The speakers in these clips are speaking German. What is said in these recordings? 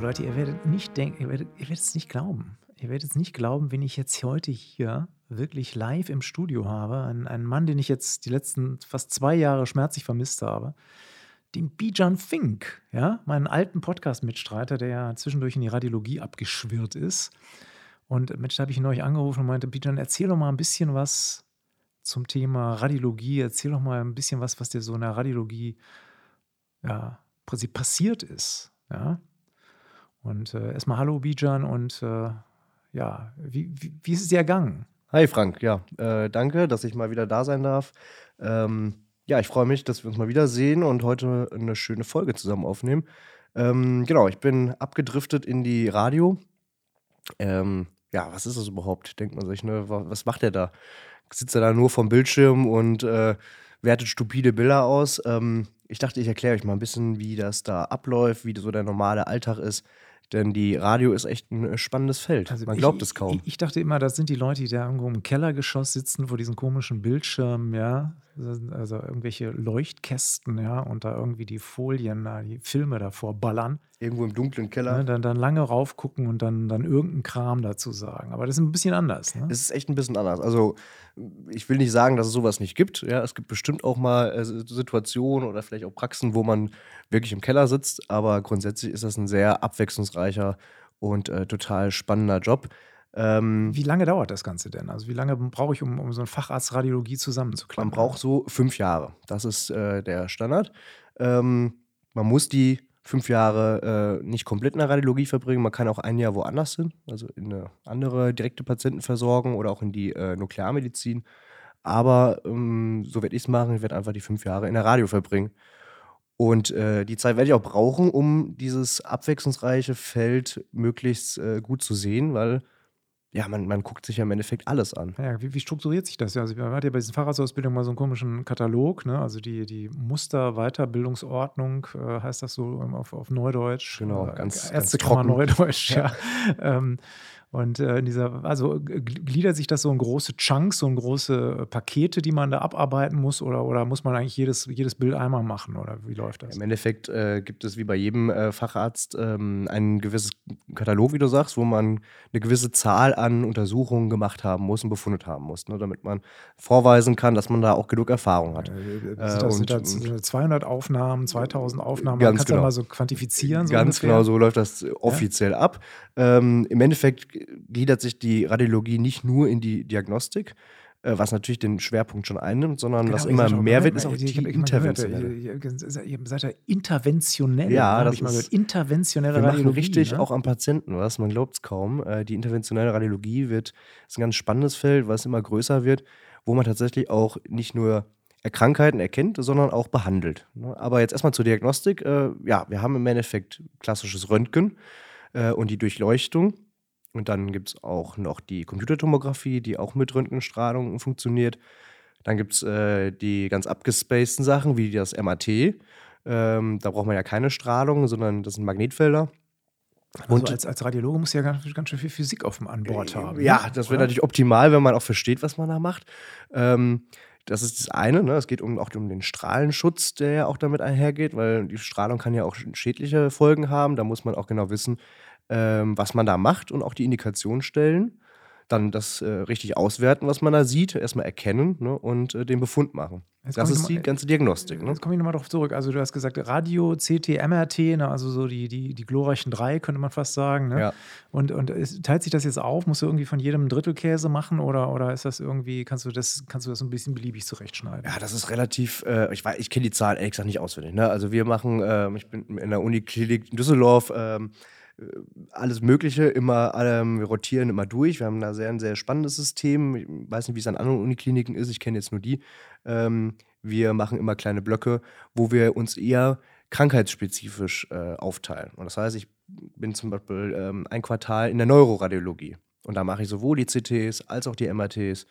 Leute, ihr werdet nicht denken, ihr werdet, ihr werdet es nicht glauben. Ihr werdet es nicht glauben, wenn ich jetzt heute hier wirklich live im Studio habe. Ein, einen Mann, den ich jetzt die letzten fast zwei Jahre schmerzlich vermisst habe. Den Bijan Fink, ja, meinen alten Podcast-Mitstreiter, der ja zwischendurch in die Radiologie abgeschwirrt ist. Und Mensch, da habe ich ihn neulich angerufen und meinte, Bijan, erzähl doch mal ein bisschen was zum Thema Radiologie. Erzähl doch mal ein bisschen was, was dir so in der Radiologie ja, passiert ist. Ja. Und äh, erstmal Hallo, Bijan, und äh, ja, wie, wie, wie, ist es dir ergangen? Hi Frank, ja, äh, danke, dass ich mal wieder da sein darf. Ähm, ja, ich freue mich, dass wir uns mal wiedersehen und heute eine schöne Folge zusammen aufnehmen. Ähm, genau, ich bin abgedriftet in die Radio. Ähm, ja, was ist das überhaupt? Denkt man sich, ne? Was macht er da? Sitzt er da nur vom Bildschirm und äh, wertet stupide Bilder aus? Ähm, ich dachte, ich erkläre euch mal ein bisschen, wie das da abläuft, wie so der normale Alltag ist. Denn die Radio ist echt ein äh, spannendes Feld. Also Man glaubt ich, es kaum. Ich, ich, dachte immer, das sind die Leute, die da irgendwo im Kellergeschoss sitzen, vor diesen komischen Bildschirmen, ja. Also irgendwelche Leuchtkästen, ja, und da irgendwie die Folien, die Filme davor ballern. Irgendwo im dunklen Keller. Ja, dann, dann lange raufgucken und dann, dann irgendeinen Kram dazu sagen. Aber das ist ein bisschen anders. Ne? Es ist echt ein bisschen anders. Also, ich will nicht sagen, dass es sowas nicht gibt. Ja, es gibt bestimmt auch mal äh, Situationen oder vielleicht auch Praxen, wo man wirklich im Keller sitzt. Aber grundsätzlich ist das ein sehr abwechslungsreicher und äh, total spannender Job. Ähm, wie lange dauert das Ganze denn? Also wie lange brauche ich, um, um so einen Facharzt Radiologie zusammenzuklappen? Man braucht so fünf Jahre. Das ist äh, der Standard. Ähm, man muss die fünf Jahre äh, nicht komplett in der Radiologie verbringen. Man kann auch ein Jahr woanders hin, also in eine andere direkte Patientenversorgung oder auch in die äh, Nuklearmedizin. Aber ähm, so werde ich es machen. Ich werde einfach die fünf Jahre in der Radio verbringen. Und äh, die Zeit werde ich auch brauchen, um dieses abwechslungsreiche Feld möglichst äh, gut zu sehen, weil ja, man, man guckt sich ja im Endeffekt alles an. Ja, wie, wie strukturiert sich das? Ja, also man hat ja bei diesen Fahrradsausbildungen mal so einen komischen Katalog, ne? Also die, die Muster-Weiterbildungsordnung, äh, heißt das so auf, auf Neudeutsch. Genau, äh, ganz, ganz trocken. Neudeutsch, ja. ja. Ähm, und äh, in dieser, also gliedert sich das so in große Chunks, so in große Pakete, die man da abarbeiten muss, oder, oder muss man eigentlich jedes, jedes Bild einmal machen? Oder wie läuft das? Im Endeffekt äh, gibt es wie bei jedem äh, Facharzt ähm, ein gewisses Katalog, wie du sagst, wo man eine gewisse Zahl an Untersuchungen gemacht haben muss und befundet haben muss, ne, damit man vorweisen kann, dass man da auch genug Erfahrung hat. Äh, das, und, sind das 200 Aufnahmen, 2000 Aufnahmen, ganz kannst genau. du mal so quantifizieren? So ganz ungefähr? genau, so läuft das offiziell ja? ab. Ähm, Im Endeffekt gliedert sich die Radiologie nicht nur in die Diagnostik, äh, was natürlich den Schwerpunkt schon einnimmt, sondern genau, was immer mehr wird, ist auch die interventionelle. Ihr seid ja interventionell. Ja, das ich mal gehört. Interventionelle wir Radiologie. Machen richtig ne? auch am Patienten was, man glaubt es kaum. Äh, die interventionelle Radiologie wird, ist ein ganz spannendes Feld, was immer größer wird, wo man tatsächlich auch nicht nur Krankheiten erkennt, sondern auch behandelt. Ne? Aber jetzt erstmal zur Diagnostik. Äh, ja, wir haben im Endeffekt klassisches Röntgen und die Durchleuchtung. Und dann gibt es auch noch die Computertomographie, die auch mit Röntgenstrahlung funktioniert. Dann gibt es äh, die ganz abgespaceden Sachen, wie das MAT. Ähm, da braucht man ja keine Strahlung, sondern das sind Magnetfelder. Also und als, als Radiologe muss ja ganz, ganz schön viel Physik auf dem Anbord äh, haben. Ja, ne? das wäre natürlich optimal, wenn man auch versteht, was man da macht. Ähm, das ist das eine. Ne? Es geht um, auch um den Strahlenschutz, der ja auch damit einhergeht, weil die Strahlung kann ja auch schädliche Folgen haben. Da muss man auch genau wissen, ähm, was man da macht und auch die Indikation stellen. Dann das äh, richtig auswerten, was man da sieht, erstmal erkennen ne, und äh, den Befund machen. Jetzt das ist mal, die ganze Diagnostik. Ne? Jetzt komme ich nochmal darauf zurück. Also, du hast gesagt, Radio, CT, MRT, ne, also so die, die, die glorreichen drei, könnte man fast sagen. Ne? Ja. Und, und ist, teilt sich das jetzt auf? Musst du irgendwie von jedem Drittelkäse machen oder, oder ist das irgendwie, kannst du das, kannst du das ein bisschen beliebig zurechtschneiden? Ja, das ist relativ, äh, ich, ich kenne die Zahlen ehrlich gesagt nicht auswendig. Ne? Also, wir machen, ähm, ich bin in der Uniklinik in Düsseldorf, ähm, alles Mögliche, immer, ähm, wir rotieren immer durch. Wir haben da sehr, ein sehr spannendes System. Ich weiß nicht, wie es an anderen Unikliniken ist, ich kenne jetzt nur die. Ähm, wir machen immer kleine Blöcke, wo wir uns eher krankheitsspezifisch äh, aufteilen. Und das heißt, ich bin zum Beispiel ähm, ein Quartal in der Neuroradiologie. Und da mache ich sowohl die CTs als auch die MRTs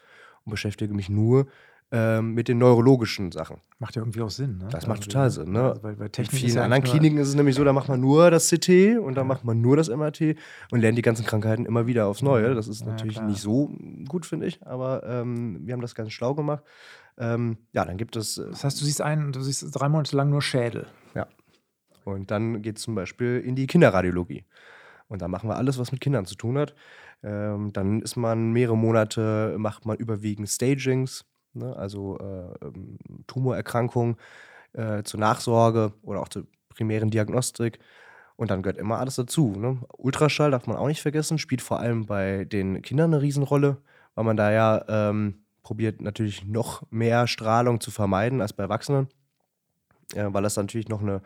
und beschäftige mich nur ähm, mit den neurologischen Sachen. Macht ja irgendwie auch Sinn, ne? Das macht also, total Sinn, ne? Also bei, bei In vielen ja anderen Kliniken ist es nämlich so, da macht man nur das CT und da macht man nur das MRT und lernt die ganzen Krankheiten immer wieder aufs Neue. Das ist natürlich ja, nicht so gut, finde ich, aber ähm, wir haben das ganz schlau gemacht. Ähm, ja, dann gibt es. Äh, das heißt, du siehst einen, du siehst drei Monate lang nur Schädel. Ja. Und dann geht es zum Beispiel in die Kinderradiologie. Und da machen wir alles, was mit Kindern zu tun hat. Ähm, dann ist man mehrere Monate, macht man überwiegend Stagings, ne? also äh, ähm, Tumorerkrankungen äh, zur Nachsorge oder auch zur primären Diagnostik. Und dann gehört immer alles dazu. Ne? Ultraschall darf man auch nicht vergessen, spielt vor allem bei den Kindern eine Riesenrolle, weil man da ja ähm, probiert natürlich noch mehr Strahlung zu vermeiden als bei Erwachsenen, äh, weil das natürlich noch eine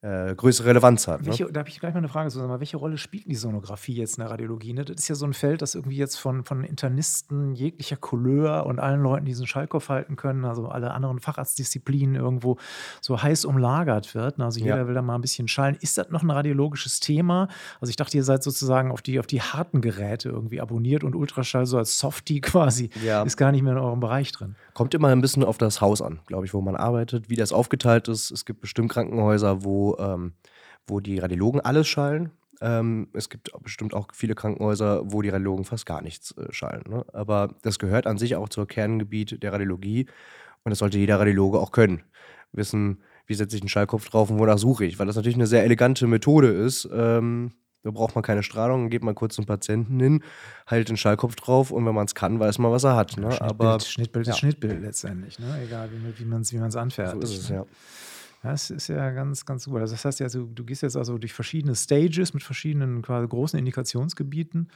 äh, größere Relevanz hat. Ne? Welche, da habe ich gleich mal eine Frage zu. Welche Rolle spielt die Sonographie jetzt in der Radiologie? Ne? Das ist ja so ein Feld, das irgendwie jetzt von, von Internisten jeglicher Couleur und allen Leuten, die diesen Schallkopf halten können, also alle anderen Facharztdisziplinen irgendwo so heiß umlagert wird. Ne? Also jeder ja. will da mal ein bisschen schallen. Ist das noch ein radiologisches Thema? Also ich dachte, ihr seid sozusagen auf die, auf die harten Geräte irgendwie abonniert und Ultraschall so als Softie quasi ja. ist gar nicht mehr in eurem Bereich drin. Kommt immer ein bisschen auf das Haus an, glaube ich, wo man arbeitet, wie das aufgeteilt ist. Es gibt bestimmt Krankenhäuser, wo ähm, wo die Radiologen alles schallen. Ähm, es gibt bestimmt auch viele Krankenhäuser, wo die Radiologen fast gar nichts äh, schallen. Ne? Aber das gehört an sich auch zum Kerngebiet der Radiologie und das sollte jeder Radiologe auch können. Wissen, wie setze ich einen Schallkopf drauf und wonach suche ich, weil das natürlich eine sehr elegante Methode ist. Ähm, da braucht man keine Strahlung, geht man kurz zum Patienten hin, hält den Schallkopf drauf und wenn man es kann, weiß man, was er hat. Ne? Schnittbild, Aber, Schnittbild ja. ist Schnittbild letztendlich, ne? egal wie, wie man es wie anfertigt. So ist es, ja. Das ist ja ganz, ganz super. Das heißt ja, also, du gehst jetzt also durch verschiedene Stages mit verschiedenen quasi großen Indikationsgebieten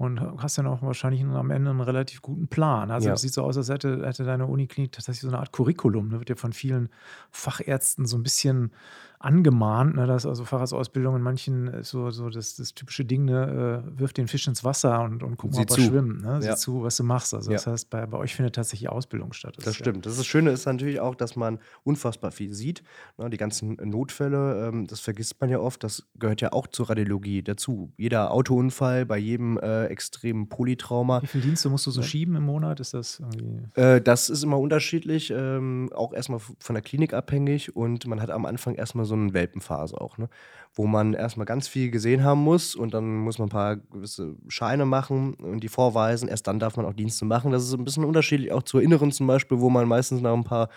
und hast dann auch wahrscheinlich am Ende einen relativ guten Plan. Also es ja. sieht so aus, als hätte, hätte deine Uniklinik tatsächlich so eine Art Curriculum. Da ne? wird ja von vielen Fachärzten so ein bisschen angemahnt, ne, dass also Fahrradsausbildung in manchen äh, so, so das, das typische Ding, ne, äh, wirf den Fisch ins Wasser und, und guck mal, ob er schwimmt. Ne? Sieh ja. zu, was du machst. Also ja. das heißt, bei, bei euch findet tatsächlich Ausbildung statt. Das, das stimmt. Ja. Das, Schöne ist natürlich auch, dass man unfassbar viel sieht. Ne? Die ganzen Notfälle, ähm, das vergisst man ja oft, das gehört ja auch zur Radiologie dazu. Jeder Autounfall, bei jedem äh, extremen Polytrauma. Wie viele Dienste musst du so schieben im Monat? Ist das irgendwie? Äh, das ist immer unterschiedlich, ähm, auch erstmal von der Klinik abhängig und man hat am Anfang erstmal so eine Welpenphase auch, ne? wo man erstmal ganz viel gesehen haben muss und dann muss man ein paar gewisse Scheine machen und die vorweisen. Erst dann darf man auch Dienste machen. Das ist ein bisschen unterschiedlich auch zur Inneren zum Beispiel, wo man meistens nach ein paar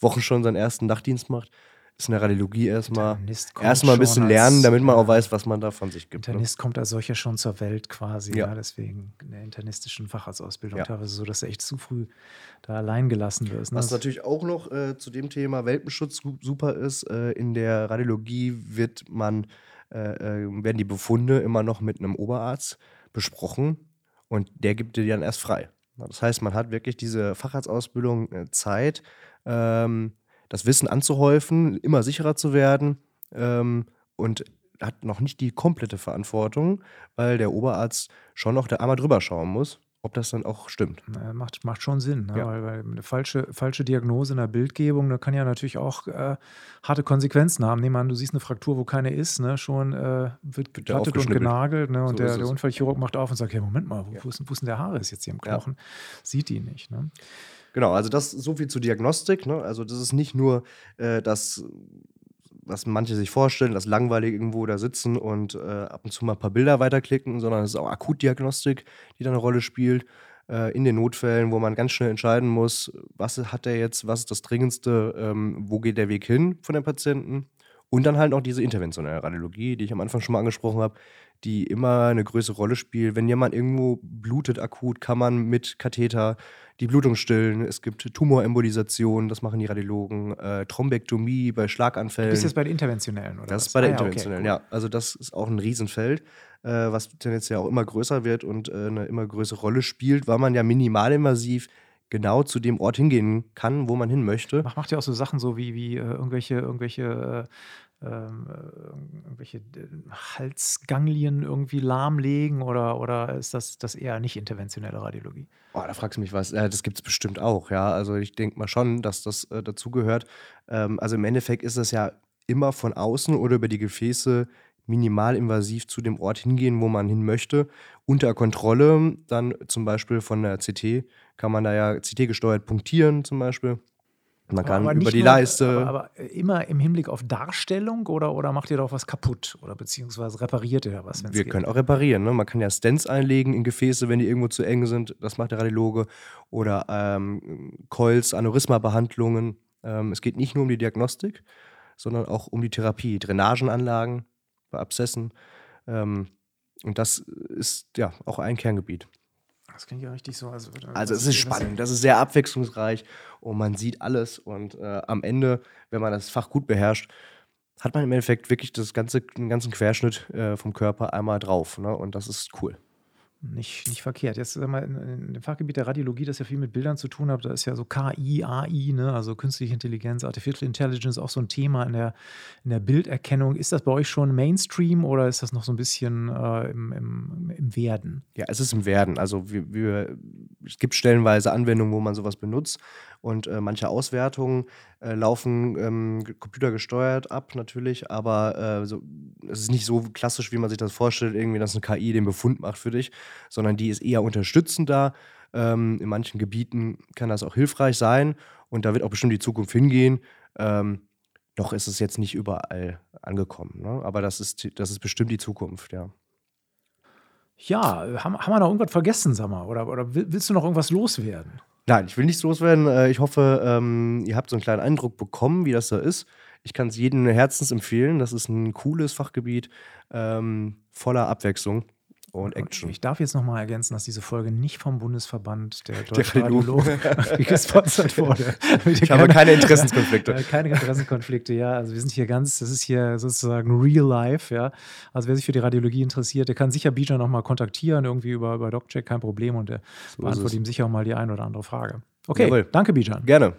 Wochen schon seinen ersten Nachtdienst macht ist in der Radiologie erstmal erstmal ein bisschen lernen, damit man auch weiß, was man da von sich gibt. Ne? Internist ne? kommt als solcher schon zur Welt quasi. Ja. ja deswegen in der internistischen Facharztausbildung ja. teilweise so, dass du echt zu früh da allein gelassen wirst. Ne? Was natürlich auch noch äh, zu dem Thema Welpenschutz super ist, äh, in der Radiologie wird man, äh, äh, werden die Befunde immer noch mit einem Oberarzt besprochen und der gibt dir dann erst frei. Das heißt, man hat wirklich diese Facharztausbildung äh, Zeit, ähm, das Wissen anzuhäufen, immer sicherer zu werden ähm, und hat noch nicht die komplette Verantwortung, weil der Oberarzt schon noch da einmal drüber schauen muss, ob das dann auch stimmt. Na, macht, macht schon Sinn, ne? ja. weil, weil, eine falsche, falsche Diagnose in der Bildgebung, da kann ja natürlich auch äh, harte Konsequenzen haben. Nehmen wir an, du siehst eine Fraktur, wo keine ist, ne? schon äh, wird geplattet und genagelt ne? und so der, der Unfallchirurg macht auf und sagt, hey, Moment mal, wo, ja. wo, ist, wo ist denn der Haare ist jetzt hier im Knochen? Ja. Sieht ihn nicht. Ne? Genau, also das so viel zur Diagnostik. Ne? Also das ist nicht nur äh, das, was manche sich vorstellen, das langweilig irgendwo da sitzen und äh, ab und zu mal ein paar Bilder weiterklicken, sondern es ist auch Akutdiagnostik, die da eine Rolle spielt äh, in den Notfällen, wo man ganz schnell entscheiden muss, was hat er jetzt, was ist das Dringendste, ähm, wo geht der Weg hin von dem Patienten. Und dann halt noch diese interventionelle Radiologie, die ich am Anfang schon mal angesprochen habe, die immer eine größere Rolle spielt. Wenn jemand irgendwo blutet akut, kann man mit Katheter die Blutung stillen. Es gibt Tumorembolisation, das machen die Radiologen. Äh, Thrombektomie bei Schlaganfällen. Das ist jetzt bei den interventionellen, oder? Das ist bei der ah, interventionellen, ja, okay, cool. ja. Also das ist auch ein Riesenfeld, äh, was tendenziell auch immer größer wird und äh, eine immer größere Rolle spielt, weil man ja minimalinvasiv genau zu dem Ort hingehen kann, wo man hin möchte. Macht, macht ja auch so Sachen so wie, wie äh, irgendwelche, irgendwelche äh, ähm, äh, irgendwelche äh, Halsganglien irgendwie lahmlegen oder, oder ist das, das eher nicht interventionelle Radiologie? Oh, da fragst du mich was. Das gibt es bestimmt auch, ja. Also ich denke mal schon, dass das äh, dazugehört. Ähm, also im Endeffekt ist es ja immer von außen oder über die Gefäße minimalinvasiv zu dem Ort hingehen, wo man hin möchte. Unter Kontrolle, dann zum Beispiel von der CT, kann man da ja CT gesteuert punktieren zum Beispiel. Man kann über die nur, Leiste. Aber, aber, immer im Hinblick auf Darstellung oder, oder macht ihr doch was kaputt oder beziehungsweise repariert ihr was? Wir geht? können auch reparieren. Ne? Man kann ja Stents einlegen in Gefäße, wenn die irgendwo zu eng sind. Das macht der Radiologe. Oder ähm, Coils, Aneurysma-Behandlungen. Ähm, es geht nicht nur um die Diagnostik, sondern auch um die Therapie. Drainagenanlagen bei Abszessen. Ähm, und das ist ja auch ein Kerngebiet. Das klingt ja richtig so. Also, also es ist spannend, das ist sehr abwechslungsreich und man sieht alles. Und äh, am Ende, wenn man das Fach gut beherrscht, hat man im Endeffekt wirklich das ganze, den ganzen Querschnitt äh, vom Körper einmal drauf. Ne? Und das ist cool. Nicht, nicht verkehrt. Jetzt sag mal, in, dem Fachgebiet der Radiologie, das ja viel mit Bildern zu tun hat, da ist ja so KI, AI, ne? also künstliche Intelligenz, Artificial Intelligence auch so ein Thema in der, in der Bilderkennung. Ist das bei euch schon Mainstream oder ist das noch so ein bisschen äh, im, im, im Werden? Ja, es ist im Werden. Also wir, wir, es gibt stellenweise Anwendungen, wo man sowas benutzt und äh, manche Auswertungen äh, laufen ähm, computergesteuert ab natürlich, aber äh, so, es ist nicht so klassisch, wie man sich das vorstellt, irgendwie, dass eine KI den Befund macht für dich, sondern die ist eher unterstützend da. Ähm, in manchen Gebieten kann das auch hilfreich sein und da wird auch bestimmt die Zukunft hingehen. Ähm, noch ist es jetzt nicht überall angekommen, ne? aber das ist, das ist bestimmt die Zukunft, ja. Ja, haben, haben wir noch irgendwas vergessen, sag mal? Oder, oder willst du noch irgendwas loswerden? Nein, ich will nichts loswerden. Äh, ich hoffe, ähm, ihr habt so einen kleinen Eindruck bekommen, wie das da ist. Ich kann es jedem herzens empfehlen. Das ist ein cooles Fachgebiet ähm, voller Abwechslung und Action. Ich darf jetzt nochmal ergänzen, dass diese Folge nicht vom Bundesverband der Deutschen Radiologen gesponsert wurde. Ich habe keine Interessenskonflikte. keine Interessenkonflikte, ja. Also wir sind hier ganz, das ist hier sozusagen real life, ja. Also wer sich für die Radiologie interessiert, der kann sicher Bija nochmal kontaktieren, irgendwie über, über DocCheck, kein Problem. Und der so beantwortet ihm sicher auch mal die eine oder andere Frage. Okay, Jawohl. danke Bijan. Gerne.